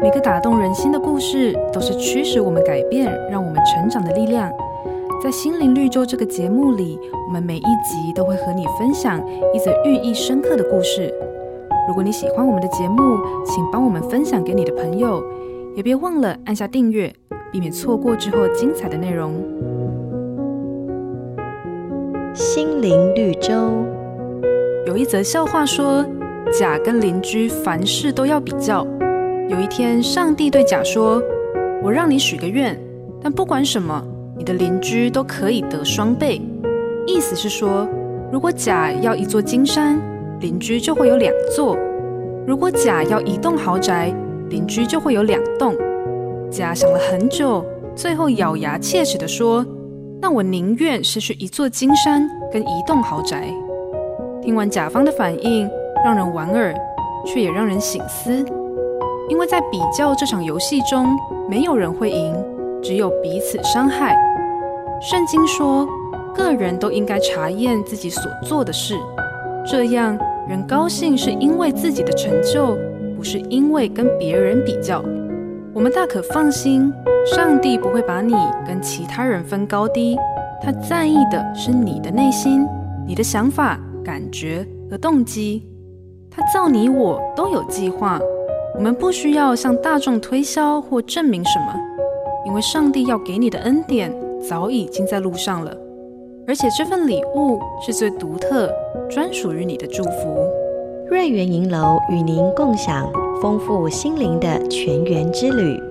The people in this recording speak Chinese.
每个打动人心的故事，都是驱使我们改变、让我们成长的力量。在心灵绿洲这个节目里，我们每一集都会和你分享一则寓意深刻的故事。如果你喜欢我们的节目，请帮我们分享给你的朋友，也别忘了按下订阅，避免错过之后精彩的内容。心灵绿洲有一则笑话说，甲跟邻居凡事都要比较。有一天，上帝对甲说：“我让你许个愿，但不管什么。”你的邻居都可以得双倍，意思是说，如果甲要一座金山，邻居就会有两座；如果甲要一栋豪宅，邻居就会有两栋。甲想了很久，最后咬牙切齿地说：“那我宁愿失去一座金山跟一栋豪宅。”听完甲方的反应，让人莞尔，却也让人省思，因为在比较这场游戏中，没有人会赢，只有彼此伤害。圣经说，个人都应该查验自己所做的事，这样人高兴是因为自己的成就，不是因为跟别人比较。我们大可放心，上帝不会把你跟其他人分高低，他在意的是你的内心、你的想法、感觉和动机。他造你我都有计划，我们不需要向大众推销或证明什么，因为上帝要给你的恩典。早已经在路上了，而且这份礼物是最独特、专属于你的祝福。瑞园银楼与您共享丰富心灵的全员之旅。